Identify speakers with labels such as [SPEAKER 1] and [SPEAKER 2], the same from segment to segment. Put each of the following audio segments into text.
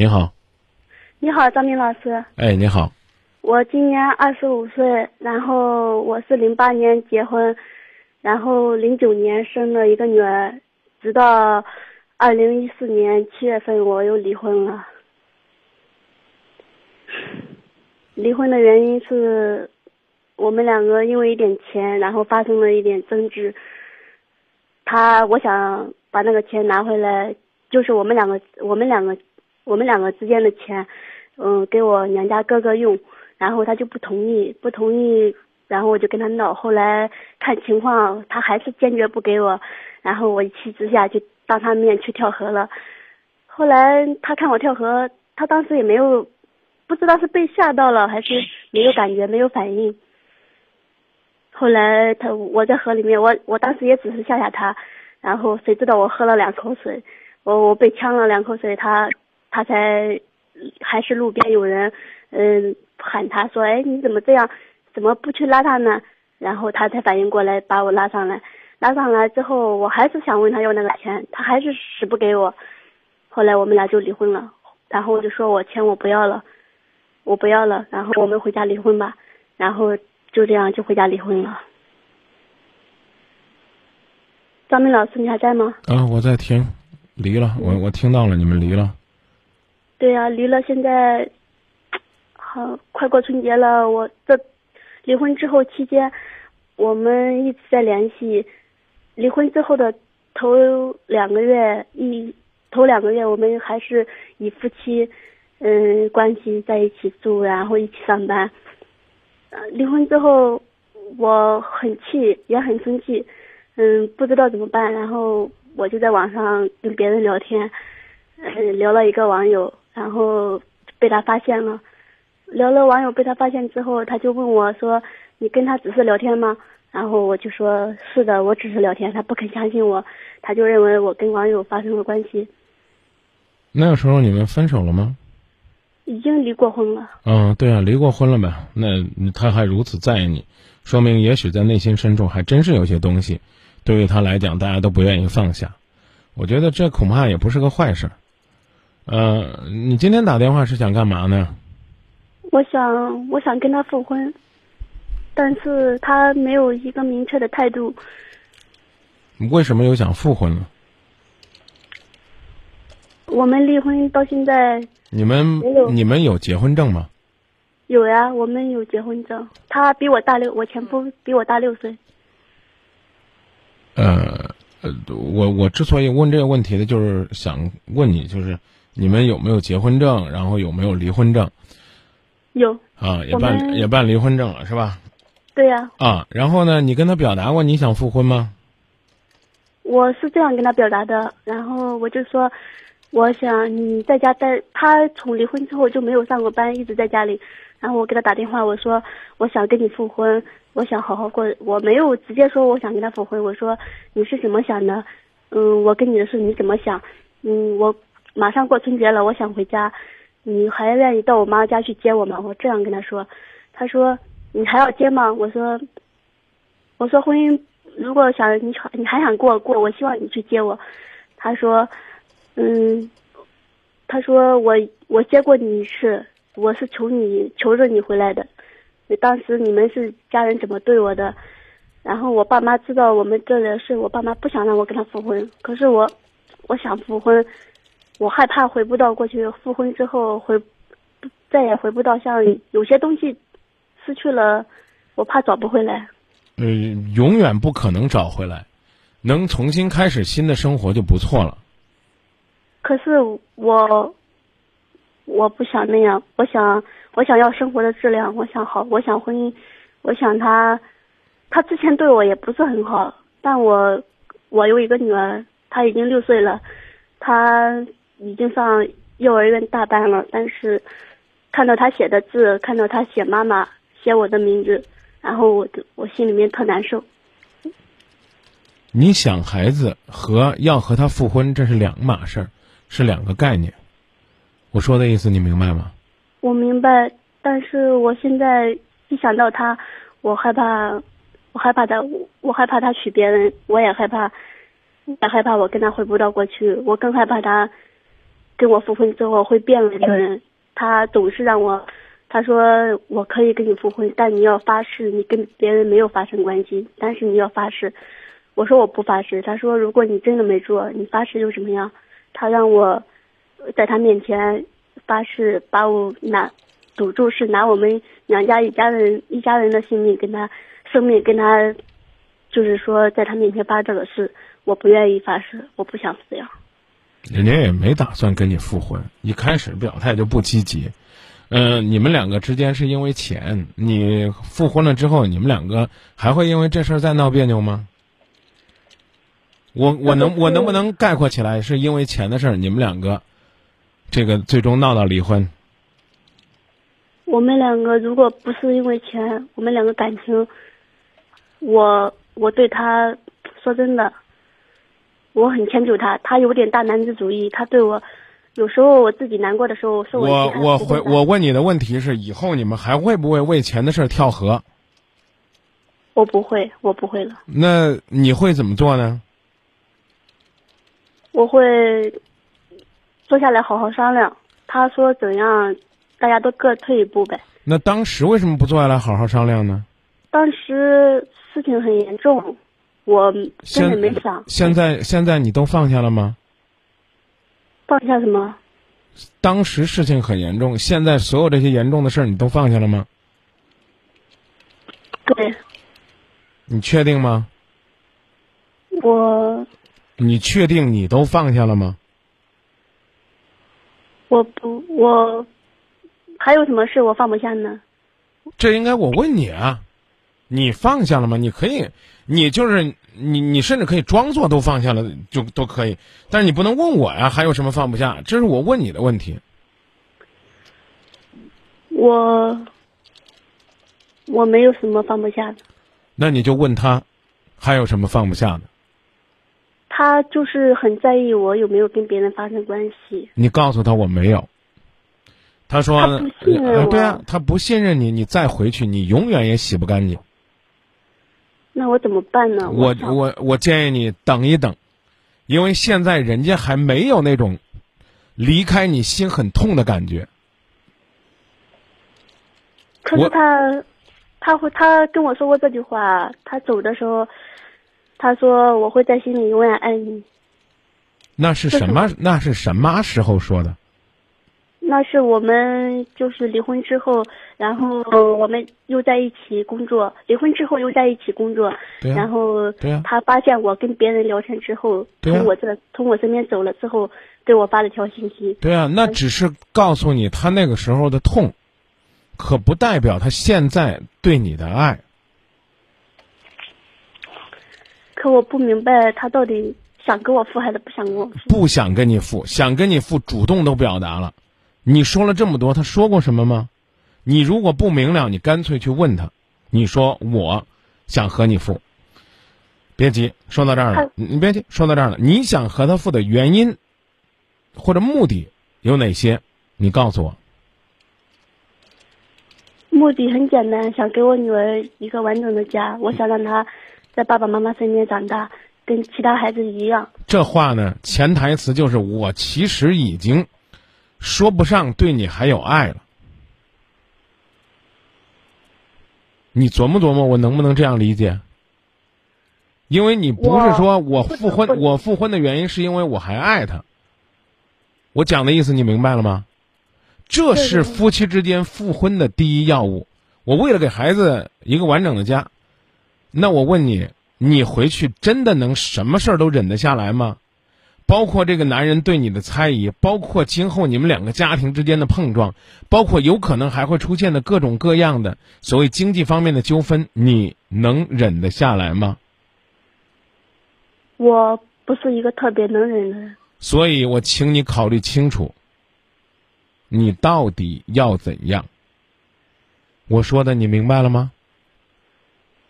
[SPEAKER 1] 你好，
[SPEAKER 2] 你好，张明老师。
[SPEAKER 1] 哎，你好，
[SPEAKER 2] 我今年二十五岁，然后我是零八年结婚，然后零九年生了一个女儿，直到二零一四年七月份我又离婚了。离婚的原因是我们两个因为一点钱，然后发生了一点争执。他我想把那个钱拿回来，就是我们两个我们两个我们两个之间的钱，嗯，给我娘家哥哥用，然后他就不同意，不同意，然后我就跟他闹。后来看情况，他还是坚决不给我，然后我一气之下就当他面去跳河了。后来他看我跳河，他当时也没有。不知道是被吓到了还是没有感觉没有反应。后来他我在河里面，我我当时也只是吓吓他，然后谁知道我喝了两口水，我我被呛了两口水，他他才还是路边有人嗯喊他说哎你怎么这样，怎么不去拉他呢？然后他才反应过来把我拉上来，拉上来之后我还是想问他要那个钱，他还是死不给我。后来我们俩就离婚了，然后我就说我钱我不要了。我不要了，然后我们回家离婚吧，然后就这样就回家离婚了。张明老师，你还在吗？
[SPEAKER 1] 啊，我在听，离了，我我听到了，你们离了。
[SPEAKER 2] 对呀，离了，现在好快过春节了，我这离婚之后期间，我们一直在联系。离婚之后的头两个月，一头两个月，我们还是以夫妻。嗯，关系在一起住，然后一起上班。离婚之后，我很气，也很生气，嗯，不知道怎么办。然后我就在网上跟别人聊天，嗯，聊了一个网友，然后被他发现了。聊了网友被他发现之后，他就问我说：“你跟他只是聊天吗？”然后我就说：“是的，我只是聊天。”他不肯相信我，他就认为我跟网友发生了关系。
[SPEAKER 1] 那个时候你们分手了吗？
[SPEAKER 2] 已经离过婚了。嗯，
[SPEAKER 1] 对啊，离过婚了呗。那他还如此在意你，说明也许在内心深处还真是有些东西，对于他来讲，大家都不愿意放下。我觉得这恐怕也不是个坏事。呃，你今天打电话是想干嘛呢？
[SPEAKER 2] 我想，我想跟他复婚，但是他没有一个明确的态度。
[SPEAKER 1] 为什么又想复婚了？
[SPEAKER 2] 我们离婚到现在。
[SPEAKER 1] 你们你们有结婚证吗？
[SPEAKER 2] 有呀，我们有结婚证。他比我大六，我前夫比我大六岁。
[SPEAKER 1] 呃呃，我我之所以问这个问题呢，就是想问你，就是你们有没有结婚证，然后有没有离婚证？
[SPEAKER 2] 有。
[SPEAKER 1] 啊，也办也办离婚证了，是吧？
[SPEAKER 2] 对呀。
[SPEAKER 1] 啊，然后呢，你跟他表达过你想复婚吗？
[SPEAKER 2] 我是这样跟他表达的，然后我就说。我想你在家待，他从离婚之后就没有上过班，一直在家里。然后我给他打电话，我说我想跟你复婚，我想好好过。我没有直接说我想跟他复婚，我说你是怎么想的？嗯，我跟你的事你怎么想？嗯，我马上过春节了，我想回家，你还愿意到我妈家去接我吗？我这样跟他说。他说你还要接吗？我说我说婚姻如果想你你还想过过，我希望你去接我。他说。嗯，他说我我接过你一次，我是求你求着你回来的。当时你们是家人怎么对我的？然后我爸妈知道我们这的事，我爸妈不想让我跟他复婚。可是我我想复婚，我害怕回不到过去。复婚之后回再也回不到，像有些东西失去了，我怕找不回来。
[SPEAKER 1] 嗯，永远不可能找回来，能重新开始新的生活就不错了。
[SPEAKER 2] 可是我，我不想那样。我想，我想要生活的质量。我想好，我想婚姻。我想他，他之前对我也不是很好。但我，我有一个女儿，她已经六岁了，她已经上幼儿园大班了。但是，看到他写的字，看到他写妈妈，写我的名字，然后我我心里面特难受。
[SPEAKER 1] 你想孩子和要和他复婚，这是两码事儿。是两个概念，我说的意思你明白吗？
[SPEAKER 2] 我明白，但是我现在一想到他，我害怕，我害怕他，我害怕他娶别人，我也害怕，也害怕我跟他回不到过去，我更害怕他跟我复婚之后会变了一个人。他总是让我，他说我可以跟你复婚，但你要发誓你跟别人没有发生关系，但是你要发誓。我说我不发誓。他说如果你真的没做，你发誓又怎么样？他让我在他面前发誓，把我拿赌注是拿我们娘家一家人一家人的性命跟他生命跟他，就是说在他面前发这个誓，我不愿意发誓，我不想这样。
[SPEAKER 1] 人家也没打算跟你复婚，一开始表态就不积极。嗯，你们两个之间是因为钱，你复婚了之后，你们两个还会因为这事儿再闹别扭吗？我我能我能不能概括起来，是因为钱的事儿，你们两个这个最终闹到离婚？
[SPEAKER 2] 我们两个如果不是因为钱，我们两个感情，我我对他说真的。我很迁就他，他有点大男子主义。他对我，有时候我自己难过的时候，说
[SPEAKER 1] 我我回我问你的问题是：以后你们还会不会为钱的事跳河？
[SPEAKER 2] 我不会，我不会了。
[SPEAKER 1] 那你会怎么做呢？
[SPEAKER 2] 我会坐下来好好商量。他说怎样，大家都各退一步呗。
[SPEAKER 1] 那当时为什么不坐下来好好商量呢？
[SPEAKER 2] 当时事情很严重。我根本没想。
[SPEAKER 1] 现在现在你都放下了吗？
[SPEAKER 2] 放下什么？
[SPEAKER 1] 当时事情很严重，现在所有这些严重的事儿你都放下了吗？
[SPEAKER 2] 对。
[SPEAKER 1] 你确定吗？
[SPEAKER 2] 我。
[SPEAKER 1] 你确定你都放下了吗？
[SPEAKER 2] 我不，我还有什么事我放不下呢？
[SPEAKER 1] 这应该我问你啊，你放下了吗？你可以。你就是你，你甚至可以装作都放下了，就都可以。但是你不能问我呀，还有什么放不下？这是我问你的问题。
[SPEAKER 2] 我我没有什么放不下的。
[SPEAKER 1] 那你就问他，还有什么放不下的？
[SPEAKER 2] 他就是很在意我有没有跟别人发生关系。
[SPEAKER 1] 你告诉他我没有。他说：“
[SPEAKER 2] 他不信任
[SPEAKER 1] 我。”对啊，他不信任你，你再回去，你永远也洗不干净。
[SPEAKER 2] 那我怎么办呢？
[SPEAKER 1] 我我我建议你等一等，因为现在人家还没有那种离开你心很痛的感觉。
[SPEAKER 2] 可是他，他会他跟我说过这句话。他走的时候，他说我会在心里永远爱你。
[SPEAKER 1] 那是什么？那是什么时候说的？
[SPEAKER 2] 那是我们就是离婚之后，然后我们又在一起工作。离婚之后又在一起工作，然后他发现我跟别人聊天之后，从我这从我身边走了之后，给我发了条信息。
[SPEAKER 1] 对啊，那只是告诉你他那个时候的痛，可不代表他现在对你的爱。
[SPEAKER 2] 可我不明白他到底想跟我复还是不想跟我复？
[SPEAKER 1] 不想跟你复，想跟你复，主动都表达了。你说了这么多，他说过什么吗？你如果不明了，你干脆去问他。你说我想和你复，别急，说到这儿了，你别急，说到这儿了。你想和他复的原因或者目的有哪些？你告诉我。
[SPEAKER 2] 目的很简单，想给我女儿一个完整的家。我想让她在爸爸妈妈身边长大，跟其他孩子一样。
[SPEAKER 1] 这话呢，潜台词就是我其实已经。说不上对你还有爱了，你琢磨琢磨，我能不能这样理解？因为你不是说我复婚，我复婚的原因是因为我还爱他。我讲的意思你明白了吗？这是夫妻之间复婚的第一要务。我为了给孩子一个完整的家，那我问你，你回去真的能什么事儿都忍得下来吗？包括这个男人对你的猜疑，包括今后你们两个家庭之间的碰撞，包括有可能还会出现的各种各样的所谓经济方面的纠纷，你能忍得下来吗？
[SPEAKER 2] 我不是一个特别能忍的人，
[SPEAKER 1] 所以我请你考虑清楚，你到底要怎样？我说的你明白了吗？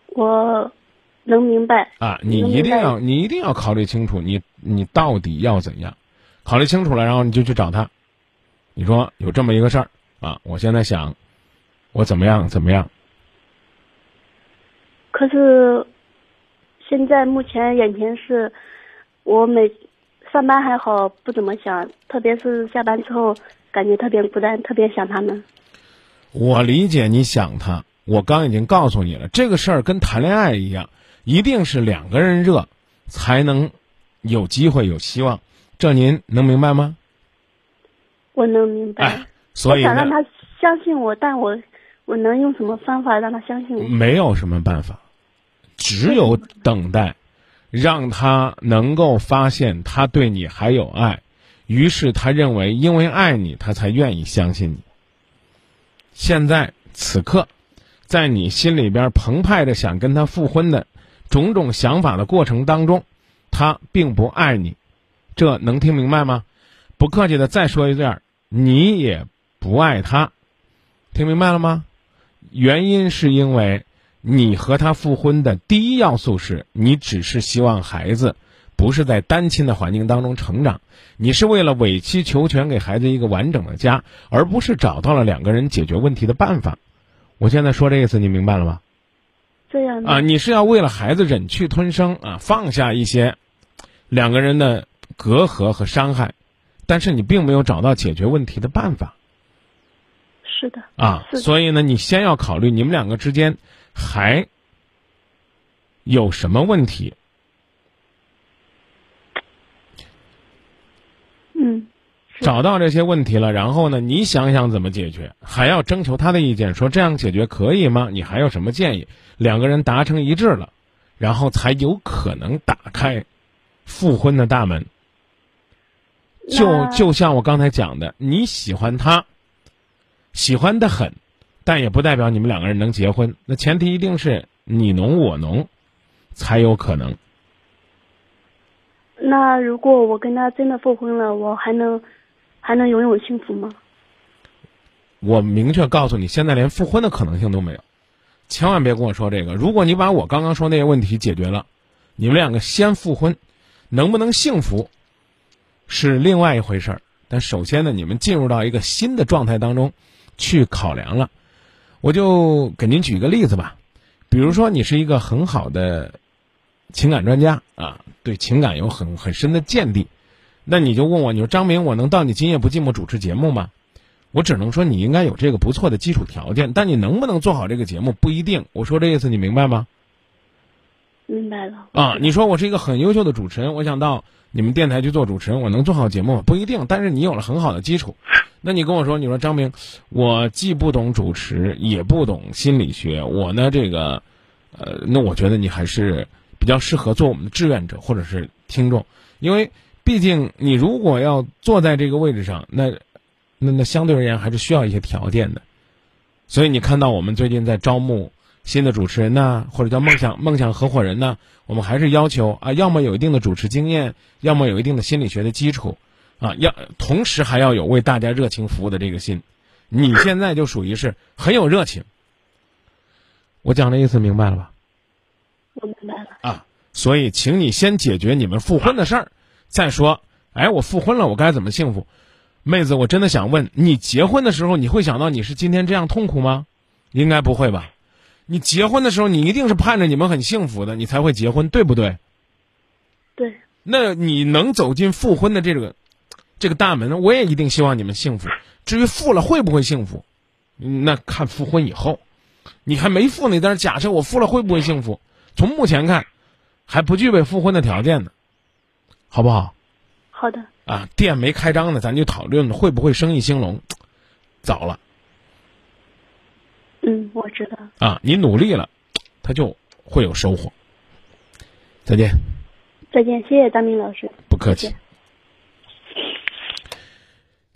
[SPEAKER 2] 我。能明白
[SPEAKER 1] 啊！你一定要，你一定要考虑清楚，你你到底要怎样？考虑清楚了，然后你就去找他。你说有这么一个事儿啊，我现在想，我怎么样怎么样？
[SPEAKER 2] 可是，现在目前眼前是，我每上班还好，不怎么想，特别是下班之后，感觉特别孤单，特别想他们。
[SPEAKER 1] 我理解你想他，我刚已经告诉你了，这个事儿跟谈恋爱一样，一定是两个人热，才能有机会有希望。这您能明白吗？
[SPEAKER 2] 我能明白。
[SPEAKER 1] 哎，所以
[SPEAKER 2] 我想让他相信我，但我我能用什么方法让他相信我？
[SPEAKER 1] 没有什么办法，只有等待，让他能够发现他对你还有爱，于是他认为因为爱你，他才愿意相信你。现在此刻，在你心里边澎湃着想跟他复婚的种种想法的过程当中，他并不爱你，这能听明白吗？不客气的再说一遍，你也不爱他，听明白了吗？原因是因为你和他复婚的第一要素是你只是希望孩子不是在单亲的环境当中成长，你是为了委曲求全给孩子一个完整的家，而不是找到了两个人解决问题的办法。我现在说这意思，你明白了吗？
[SPEAKER 2] 这样的
[SPEAKER 1] 啊，你是要为了孩子忍气吞声啊，放下一些两个人的隔阂和伤害，但是你并没有找到解决问题的办法。
[SPEAKER 2] 是的，
[SPEAKER 1] 啊，所以呢，你先要考虑你们两个之间还有什么问题。
[SPEAKER 2] 嗯，是
[SPEAKER 1] 找到这些问题了，然后呢，你想想怎么解决，还要征求他的意见，说这样解决可以吗？你还有什么建议？两个人达成一致了，然后才有可能打开复婚的大门。就就像我刚才讲的，你喜欢他，喜欢的很，但也不代表你们两个人能结婚。那前提一定是你侬我侬，才有可能。
[SPEAKER 2] 那如果我跟他真的复婚了，我还能还能拥有幸福吗？
[SPEAKER 1] 我明确告诉你，现在连复婚的可能性都没有，千万别跟我说这个。如果你把我刚刚说那些问题解决了，你们两个先复婚，能不能幸福，是另外一回事儿。但首先呢，你们进入到一个新的状态当中去考量了。我就给您举一个例子吧，比如说你是一个很好的情感专家啊，对情感有很很深的见地，那你就问我，你说张明，我能到你今夜不寂寞主持节目吗？我只能说你应该有这个不错的基础条件，但你能不能做好这个节目不一定。我说这意思你明白吗？
[SPEAKER 2] 明白了
[SPEAKER 1] 啊，你说我是一个很优秀的主持人，我想到你们电台去做主持人，我能做好节目吗？不一定。但是你有了很好的基础，那你跟我说，你说张明，我既不懂主持，也不懂心理学，我呢这个，呃，那我觉得你还是比较适合做我们的志愿者或者是听众，因为毕竟你如果要坐在这个位置上，那那那相对而言还是需要一些条件的。所以你看到我们最近在招募新的主持人呐、或者叫梦想梦想合伙人呢，我们还是要求啊，要么有一定的主持经验，要么有一定的心理学的基础，啊，要同时还要有为大家热情服务的这个心。你现在就属于是很有热情。我讲的意思明白了吧？
[SPEAKER 2] 我明白了。
[SPEAKER 1] 啊，所以请你先解决你们复婚的事儿，再说，哎，我复婚了，我该怎么幸福？妹子，我真的想问你，结婚的时候你会想到你是今天这样痛苦吗？应该不会吧？你结婚的时候，你一定是盼着你们很幸福的，你才会结婚，对不对？
[SPEAKER 2] 对，
[SPEAKER 1] 那你能走进复婚的这个这个大门，我也一定希望你们幸福。至于复了会不会幸福，嗯那看复婚以后。你还没复呢，你在那假设我复了会不会幸福？从目前看，还不具备复婚的条件呢，好不好？
[SPEAKER 2] 好的，
[SPEAKER 1] 啊，店没开张呢，咱就讨论会不会生意兴隆。早了
[SPEAKER 2] 嗯，我知道。
[SPEAKER 1] 啊，你努力了，他就会有收获。再见，
[SPEAKER 2] 再见，谢谢大明老师。
[SPEAKER 1] 不客气。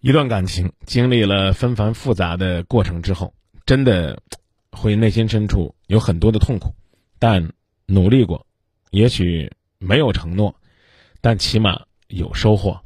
[SPEAKER 1] 一段感情经历了纷繁复杂的过程之后，真的会内心深处有很多的痛苦，但努力过，也许没有承诺，但起码有收获。